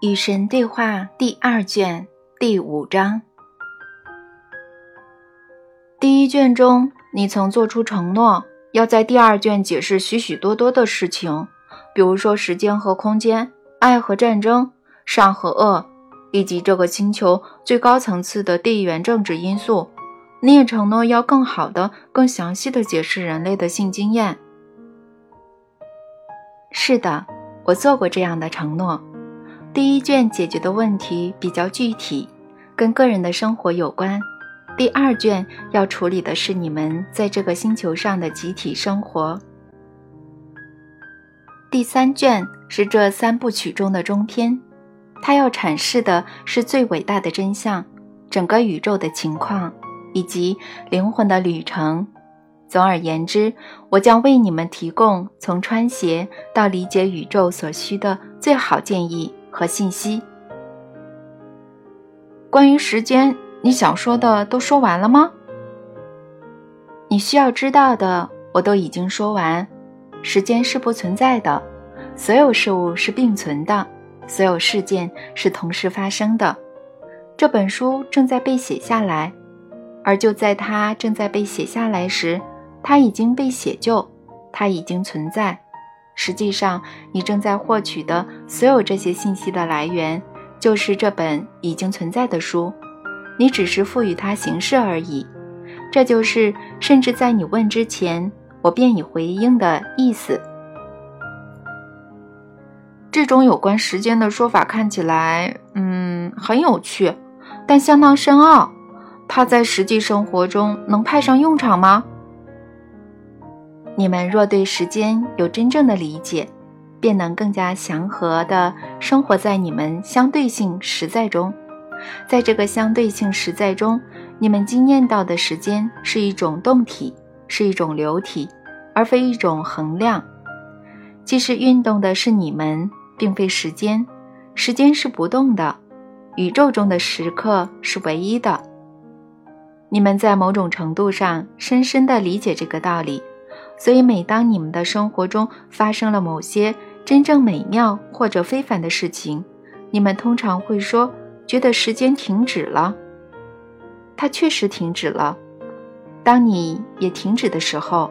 与神对话第二卷第五章。第一卷中，你曾做出承诺，要在第二卷解释许许多多的事情，比如说时间和空间、爱和战争、善和恶，以及这个星球最高层次的地缘政治因素。你也承诺要更好的、更详细的解释人类的性经验。是的，我做过这样的承诺。第一卷解决的问题比较具体，跟个人的生活有关。第二卷要处理的是你们在这个星球上的集体生活。第三卷是这三部曲中的中篇，它要阐释的是最伟大的真相，整个宇宙的情况。以及灵魂的旅程。总而言之，我将为你们提供从穿鞋到理解宇宙所需的最好建议和信息。关于时间，你想说的都说完了吗？你需要知道的，我都已经说完。时间是不存在的，所有事物是并存的，所有事件是同时发生的。这本书正在被写下来。而就在它正在被写下来时，它已经被写就，它已经存在。实际上，你正在获取的所有这些信息的来源，就是这本已经存在的书。你只是赋予它形式而已。这就是，甚至在你问之前，我便已回应的意思。这种有关时间的说法看起来，嗯，很有趣，但相当深奥。它在实际生活中能派上用场吗？你们若对时间有真正的理解，便能更加祥和地生活在你们相对性实在中。在这个相对性实在中，你们经验到的时间是一种动体，是一种流体，而非一种衡量。即使运动的是你们，并非时间，时间是不动的。宇宙中的时刻是唯一的。你们在某种程度上深深地理解这个道理，所以每当你们的生活中发生了某些真正美妙或者非凡的事情，你们通常会说觉得时间停止了。它确实停止了。当你也停止的时候，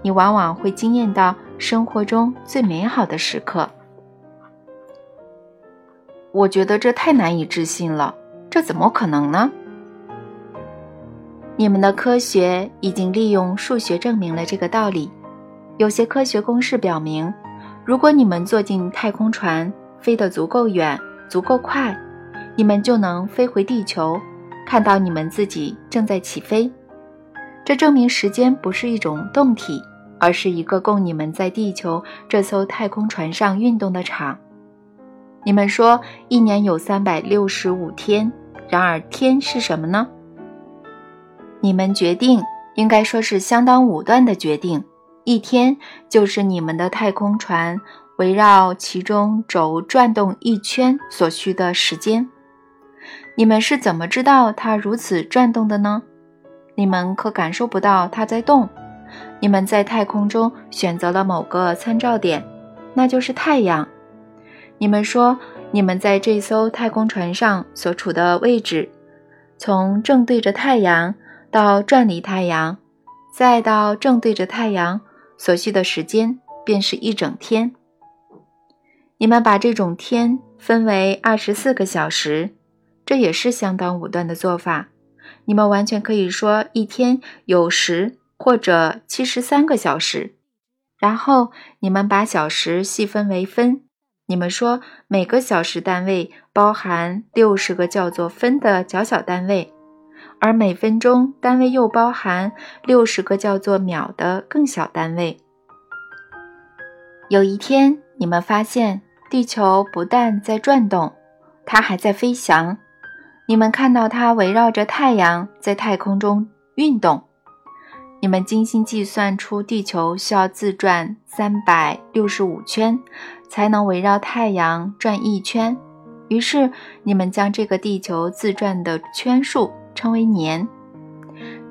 你往往会惊艳到生活中最美好的时刻。我觉得这太难以置信了，这怎么可能呢？你们的科学已经利用数学证明了这个道理。有些科学公式表明，如果你们坐进太空船，飞得足够远、足够快，你们就能飞回地球，看到你们自己正在起飞。这证明时间不是一种动体，而是一个供你们在地球这艘太空船上运动的场。你们说一年有三百六十五天，然而天是什么呢？你们决定，应该说是相当武断的决定。一天就是你们的太空船围绕其中轴转动一圈所需的时间。你们是怎么知道它如此转动的呢？你们可感受不到它在动。你们在太空中选择了某个参照点，那就是太阳。你们说，你们在这艘太空船上所处的位置，从正对着太阳。到转离太阳，再到正对着太阳所需的时间，便是一整天。你们把这种天分为二十四个小时，这也是相当武断的做法。你们完全可以说一天有十或者七十三个小时，然后你们把小时细分为分。你们说每个小时单位包含六十个叫做分的较小单位。而每分钟单位又包含六十个叫做秒的更小单位。有一天，你们发现地球不但在转动，它还在飞翔。你们看到它围绕着太阳在太空中运动。你们精心计算出地球需要自转三百六十五圈，才能围绕太阳转一圈。于是，你们将这个地球自转的圈数。称为年。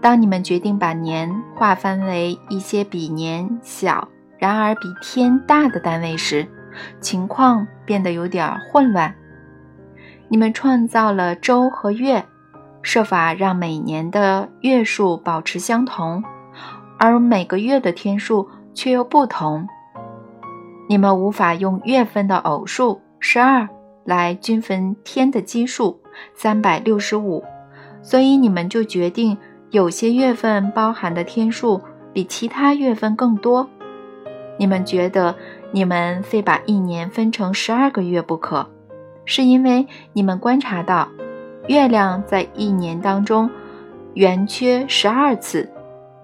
当你们决定把年划分为一些比年小，然而比天大的单位时，情况变得有点混乱。你们创造了周和月，设法让每年的月数保持相同，而每个月的天数却又不同。你们无法用月份的偶数十二来均分天的基数三百六十五，所以你们就决定有些月份包含的天数比其他月份更多。你们觉得你们非把一年分成十二个月不可，是因为你们观察到月亮在一年当中圆缺十二次。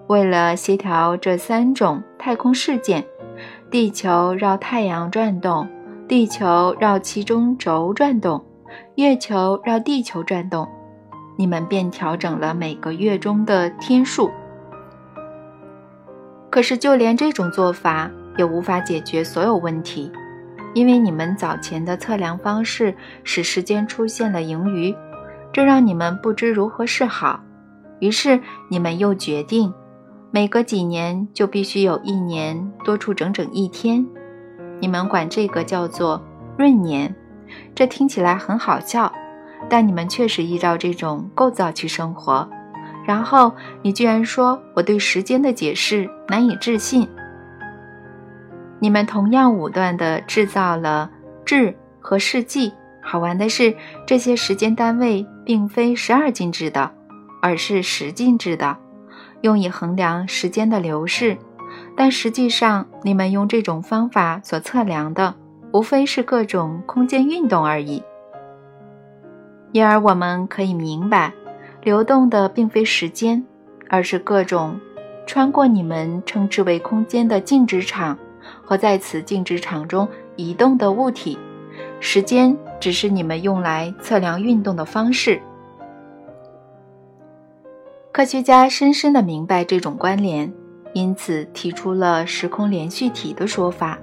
为了协调这三种太空事件。地球绕太阳转动，地球绕其中轴转动，月球绕地球转动，你们便调整了每个月中的天数。可是，就连这种做法也无法解决所有问题，因为你们早前的测量方式使时间出现了盈余，这让你们不知如何是好。于是，你们又决定。每隔几年就必须有一年多出整整一天，你们管这个叫做闰年，这听起来很好笑，但你们确实依照这种构造去生活。然后你居然说我对时间的解释难以置信。你们同样武断地制造了制和世纪。好玩的是，这些时间单位并非十二进制的，而是十进制的。用以衡量时间的流逝，但实际上，你们用这种方法所测量的，无非是各种空间运动而已。因而，我们可以明白，流动的并非时间，而是各种穿过你们称之为空间的静止场和在此静止场中移动的物体。时间只是你们用来测量运动的方式。科学家深深地明白这种关联，因此提出了时空连续体的说法。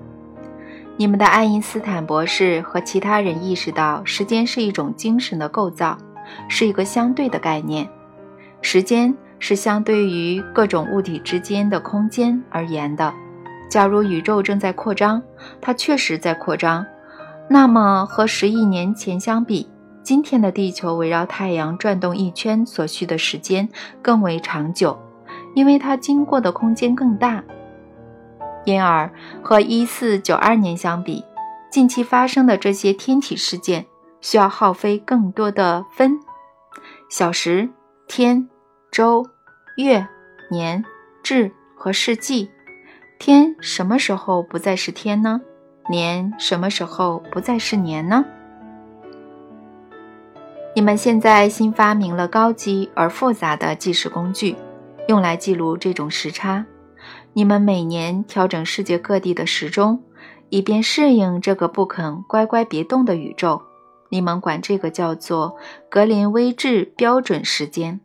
你们的爱因斯坦博士和其他人意识到，时间是一种精神的构造，是一个相对的概念。时间是相对于各种物体之间的空间而言的。假如宇宙正在扩张，它确实在扩张，那么和十亿年前相比，今天的地球围绕太阳转动一圈所需的时间更为长久，因为它经过的空间更大。因而，和一四九二年相比，近期发生的这些天体事件需要耗费更多的分、小时、天、周、月、年、至和世纪。天什么时候不再是天呢？年什么时候不再是年呢？你们现在新发明了高级而复杂的计时工具，用来记录这种时差。你们每年调整世界各地的时钟，以便适应这个不肯乖乖别动的宇宙。你们管这个叫做格林威治标准时间。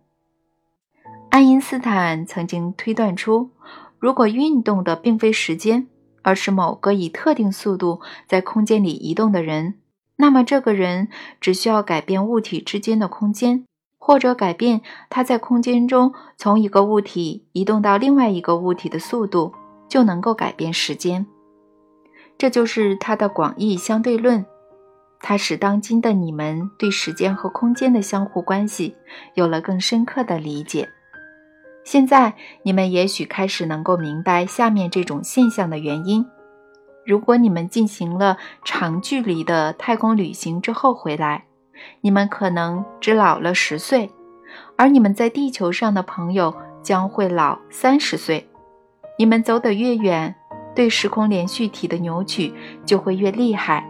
爱因斯坦曾经推断出，如果运动的并非时间，而是某个以特定速度在空间里移动的人。那么，这个人只需要改变物体之间的空间，或者改变它在空间中从一个物体移动到另外一个物体的速度，就能够改变时间。这就是他的广义相对论。它使当今的你们对时间和空间的相互关系有了更深刻的理解。现在，你们也许开始能够明白下面这种现象的原因。如果你们进行了长距离的太空旅行之后回来，你们可能只老了十岁，而你们在地球上的朋友将会老三十岁。你们走得越远，对时空连续体的扭曲就会越厉害。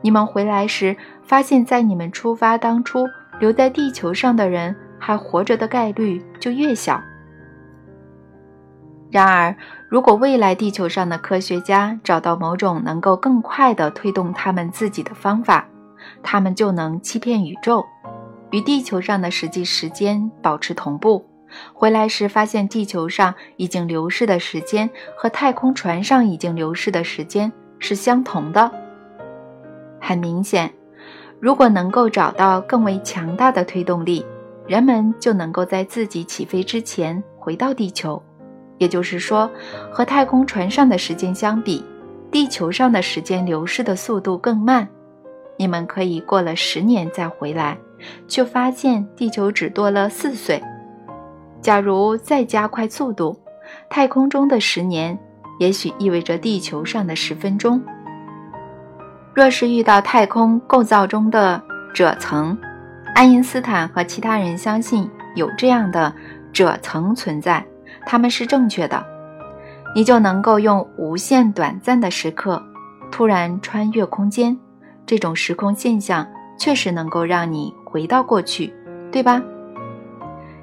你们回来时，发现，在你们出发当初留在地球上的人还活着的概率就越小。然而，如果未来地球上的科学家找到某种能够更快地推动他们自己的方法，他们就能欺骗宇宙，与地球上的实际时间保持同步。回来时发现地球上已经流逝的时间和太空船上已经流逝的时间是相同的。很明显，如果能够找到更为强大的推动力，人们就能够在自己起飞之前回到地球。也就是说，和太空船上的时间相比，地球上的时间流逝的速度更慢。你们可以过了十年再回来，却发现地球只多了四岁。假如再加快速度，太空中的十年也许意味着地球上的十分钟。若是遇到太空构造中的褶层，爱因斯坦和其他人相信有这样的褶层存在，他们是正确的，你就能够用无限短暂的时刻突然穿越空间。这种时空现象确实能够让你回到过去，对吧？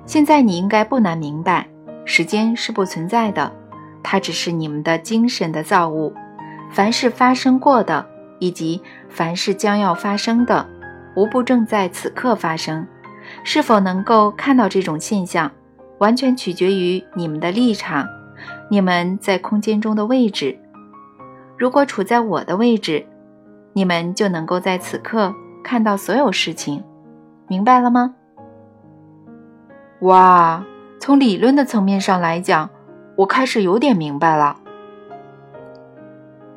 现在你应该不难明白，时间是不存在的，它只是你们的精神的造物。凡是发生过的，以及凡是将要发生的，无不正在此刻发生。是否能够看到这种现象，完全取决于你们的立场，你们在空间中的位置。如果处在我的位置，你们就能够在此刻看到所有事情，明白了吗？哇，从理论的层面上来讲，我开始有点明白了。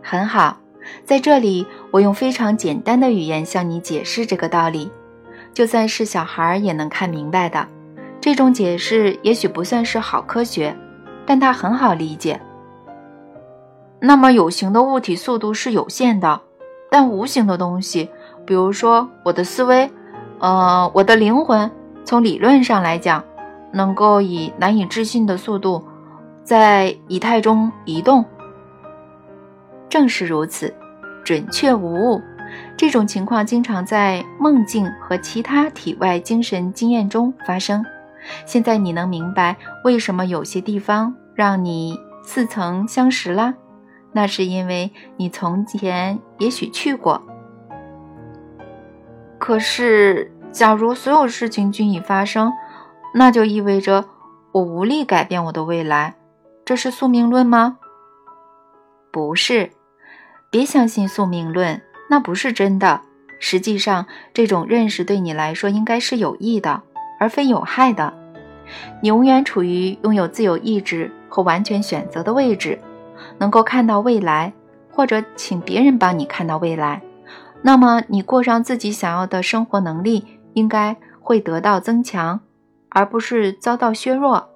很好，在这里我用非常简单的语言向你解释这个道理，就算是小孩也能看明白的。这种解释也许不算是好科学，但它很好理解。那么有形的物体速度是有限的。但无形的东西，比如说我的思维，呃，我的灵魂，从理论上来讲，能够以难以置信的速度在以太中移动。正是如此，准确无误。这种情况经常在梦境和其他体外精神经验中发生。现在你能明白为什么有些地方让你似曾相识了？那是因为你从前也许去过。可是，假如所有事情均已发生，那就意味着我无力改变我的未来。这是宿命论吗？不是，别相信宿命论，那不是真的。实际上，这种认识对你来说应该是有益的，而非有害的。你永远处于拥有自由意志和完全选择的位置。能够看到未来，或者请别人帮你看到未来，那么你过上自己想要的生活能力应该会得到增强，而不是遭到削弱。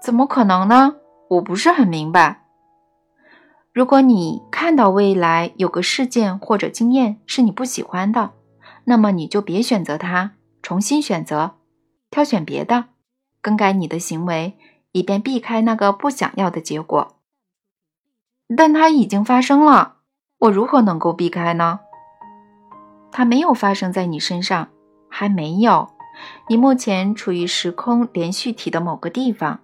怎么可能呢？我不是很明白。如果你看到未来有个事件或者经验是你不喜欢的，那么你就别选择它，重新选择，挑选别的，更改你的行为。以便避开那个不想要的结果，但它已经发生了，我如何能够避开呢？它没有发生在你身上，还没有。你目前处于时空连续体的某个地方，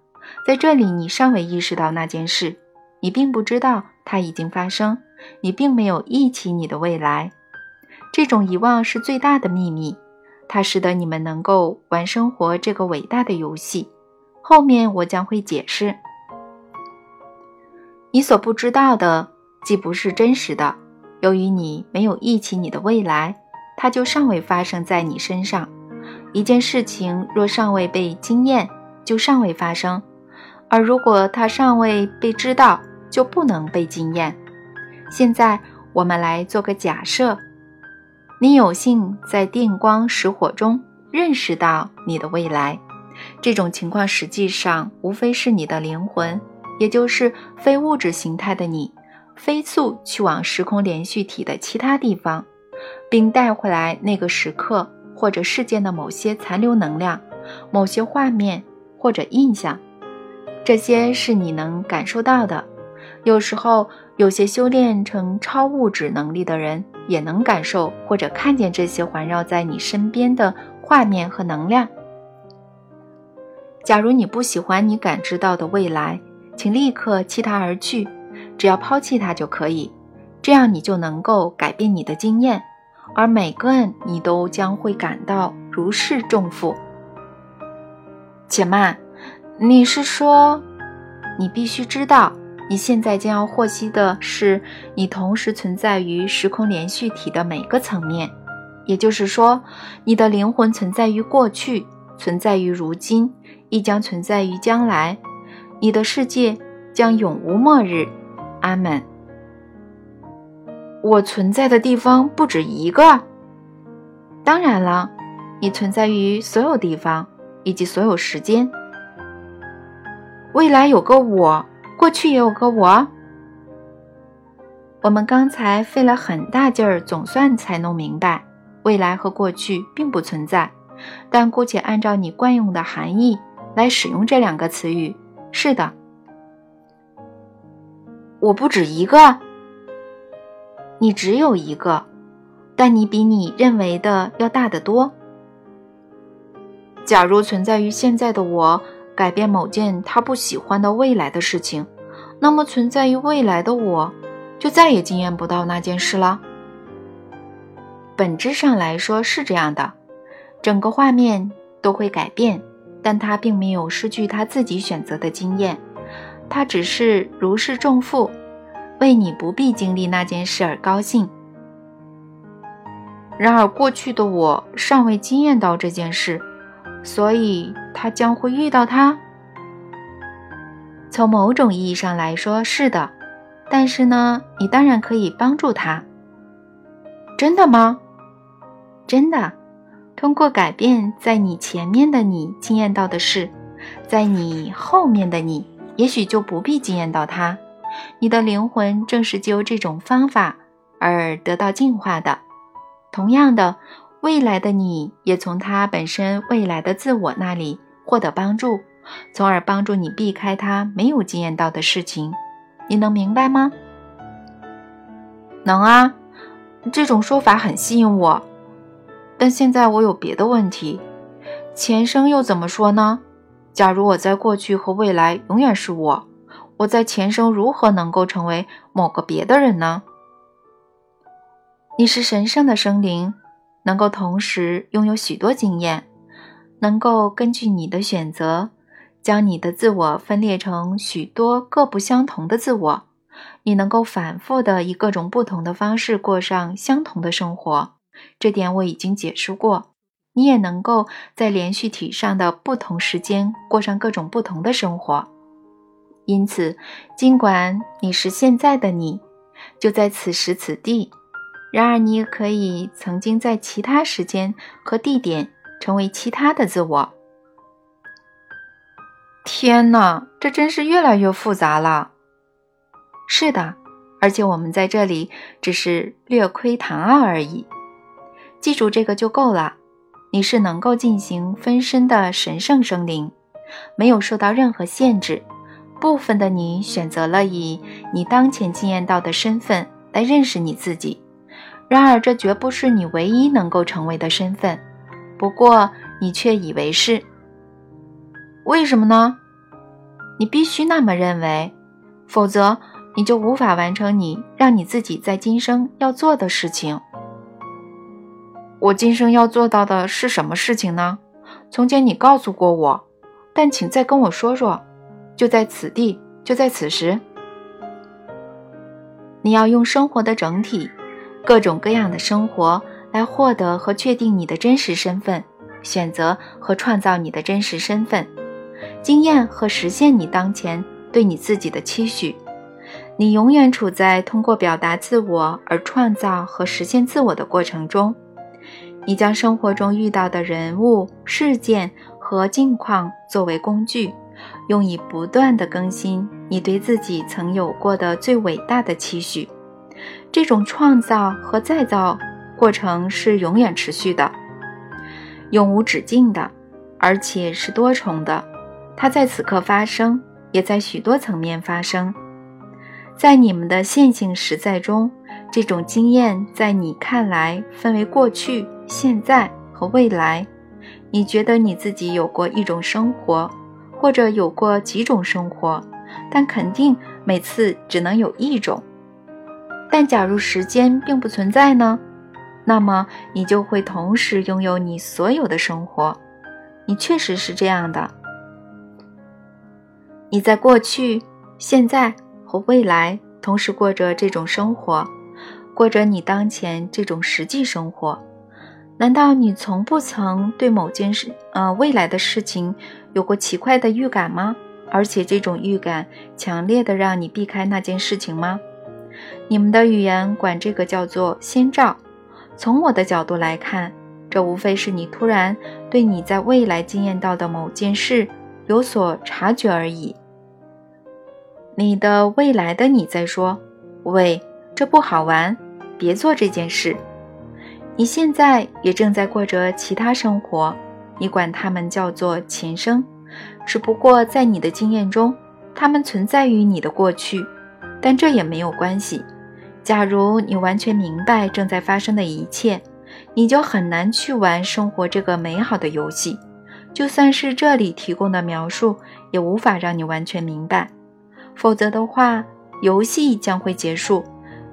在这里你尚未意识到那件事，你并不知道它已经发生，你并没有忆起你的未来。这种遗忘是最大的秘密，它使得你们能够玩生活这个伟大的游戏。后面我将会解释，你所不知道的既不是真实的，由于你没有忆起你的未来，它就尚未发生在你身上。一件事情若尚未被经验，就尚未发生；而如果它尚未被知道，就不能被经验。现在我们来做个假设：你有幸在电光石火中认识到你的未来。这种情况实际上无非是你的灵魂，也就是非物质形态的你，飞速去往时空连续体的其他地方，并带回来那个时刻或者事件的某些残留能量、某些画面或者印象。这些是你能感受到的。有时候，有些修炼成超物质能力的人也能感受或者看见这些环绕在你身边的画面和能量。假如你不喜欢你感知到的未来，请立刻弃它而去，只要抛弃它就可以。这样你就能够改变你的经验，而每个你都将会感到如释重负。且慢，你是说，你必须知道，你现在将要获悉的是，你同时存在于时空连续体的每个层面，也就是说，你的灵魂存在于过去，存在于如今。亦将存在于将来，你的世界将永无末日。阿门。我存在的地方不止一个。当然了，你存在于所有地方以及所有时间。未来有个我，过去也有个我。我们刚才费了很大劲儿，总算才弄明白，未来和过去并不存在。但姑且按照你惯用的含义来使用这两个词语。是的，我不止一个。你只有一个，但你比你认为的要大得多。假如存在于现在的我改变某件他不喜欢的未来的事情，那么存在于未来的我就再也经验不到那件事了。本质上来说是这样的，整个画面都会改变，但他并没有失去他自己选择的经验，他只是如释重负。为你不必经历那件事而高兴。然而，过去的我尚未经验到这件事，所以他将会遇到他。从某种意义上来说，是的。但是呢，你当然可以帮助他。真的吗？真的。通过改变在你前面的你经验到的事，在你后面的你也许就不必经验到它。你的灵魂正是就这种方法而得到进化的。同样的，未来的你也从他本身未来的自我那里获得帮助，从而帮助你避开他没有经验到的事情。你能明白吗？能啊，这种说法很吸引我。但现在我有别的问题。前生又怎么说呢？假如我在过去和未来永远是我。我在前生如何能够成为某个别的人呢？你是神圣的生灵，能够同时拥有许多经验，能够根据你的选择，将你的自我分裂成许多各不相同的自我。你能够反复的以各种不同的方式过上相同的生活，这点我已经解释过。你也能够在连续体上的不同时间过上各种不同的生活。因此，尽管你是现在的你，就在此时此地，然而你也可以曾经在其他时间和地点成为其他的自我。天哪，这真是越来越复杂了。是的，而且我们在这里只是略窥谈奥而已。记住这个就够了。你是能够进行分身的神圣生灵，没有受到任何限制。部分的你选择了以你当前经验到的身份来认识你自己，然而这绝不是你唯一能够成为的身份。不过你却以为是，为什么呢？你必须那么认为，否则你就无法完成你让你自己在今生要做的事情。我今生要做到的是什么事情呢？从前你告诉过我，但请再跟我说说。就在此地，就在此时，你要用生活的整体，各种各样的生活来获得和确定你的真实身份，选择和创造你的真实身份，经验和实现你当前对你自己的期许。你永远处在通过表达自我而创造和实现自我的过程中。你将生活中遇到的人物、事件和境况作为工具。用以不断的更新你对自己曾有过的最伟大的期许。这种创造和再造过程是永远持续的、永无止境的，而且是多重的。它在此刻发生，也在许多层面发生。在你们的线性实在中，这种经验在你看来分为过去、现在和未来。你觉得你自己有过一种生活。或者有过几种生活，但肯定每次只能有一种。但假如时间并不存在呢？那么你就会同时拥有你所有的生活。你确实是这样的。你在过去、现在和未来同时过着这种生活，过着你当前这种实际生活。难道你从不曾对某件事，呃，未来的事情有过奇怪的预感吗？而且这种预感强烈的让你避开那件事情吗？你们的语言管这个叫做先兆。从我的角度来看，这无非是你突然对你在未来经验到的某件事有所察觉而已。你的未来的你在说：“喂，这不好玩，别做这件事。”你现在也正在过着其他生活，你管它们叫做前生，只不过在你的经验中，它们存在于你的过去，但这也没有关系。假如你完全明白正在发生的一切，你就很难去玩生活这个美好的游戏。就算是这里提供的描述，也无法让你完全明白，否则的话，游戏将会结束。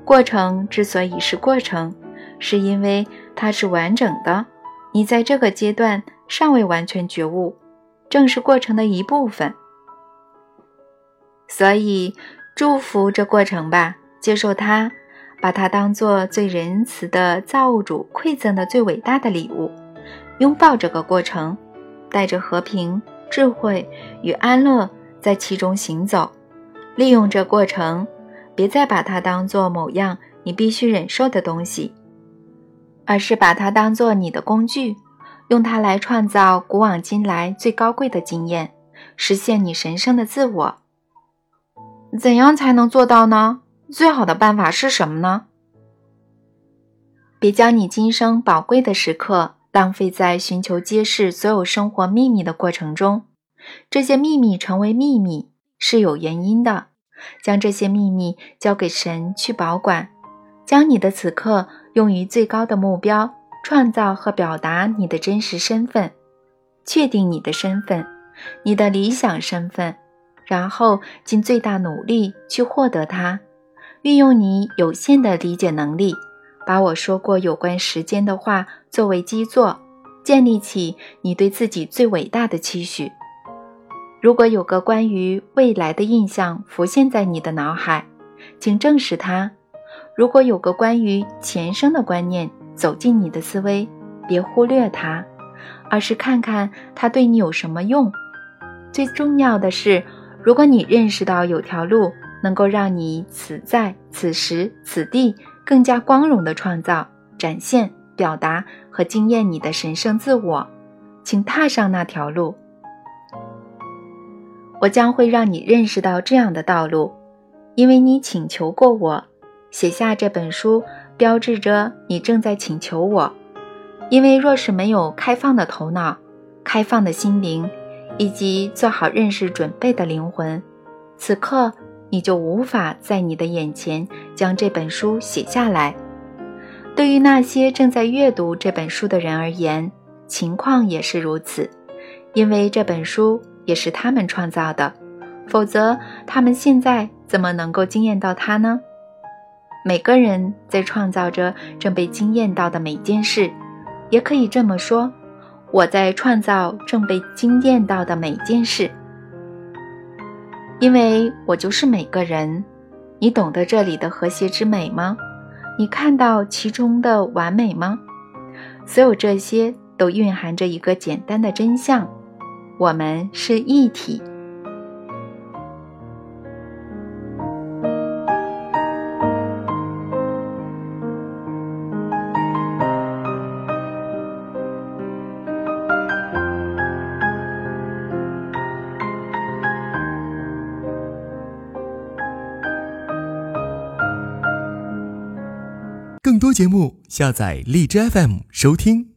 过程之所以是过程。是因为它是完整的，你在这个阶段尚未完全觉悟，正是过程的一部分。所以，祝福这过程吧，接受它，把它当做最仁慈的造物主馈赠的最伟大的礼物，拥抱这个过程，带着和平、智慧与安乐在其中行走。利用这过程，别再把它当做某样你必须忍受的东西。而是把它当做你的工具，用它来创造古往今来最高贵的经验，实现你神圣的自我。怎样才能做到呢？最好的办法是什么呢？别将你今生宝贵的时刻浪费在寻求揭示所有生活秘密的过程中。这些秘密成为秘密是有原因的。将这些秘密交给神去保管，将你的此刻。用于最高的目标，创造和表达你的真实身份，确定你的身份，你的理想身份，然后尽最大努力去获得它。运用你有限的理解能力，把我说过有关时间的话作为基座，建立起你对自己最伟大的期许。如果有个关于未来的印象浮现在你的脑海，请正视它。如果有个关于前生的观念走进你的思维，别忽略它，而是看看它对你有什么用。最重要的是，如果你认识到有条路能够让你此在此时此地更加光荣地创造、展现、表达和惊艳你的神圣自我，请踏上那条路。我将会让你认识到这样的道路，因为你请求过我。写下这本书，标志着你正在请求我，因为若是没有开放的头脑、开放的心灵，以及做好认识准备的灵魂，此刻你就无法在你的眼前将这本书写下来。对于那些正在阅读这本书的人而言，情况也是如此，因为这本书也是他们创造的，否则他们现在怎么能够惊艳到它呢？每个人在创造着正被惊艳到的每件事，也可以这么说：我在创造正被惊艳到的每件事，因为我就是每个人。你懂得这里的和谐之美吗？你看到其中的完美吗？所有这些都蕴含着一个简单的真相：我们是一体。节目，下载荔枝 FM 收听。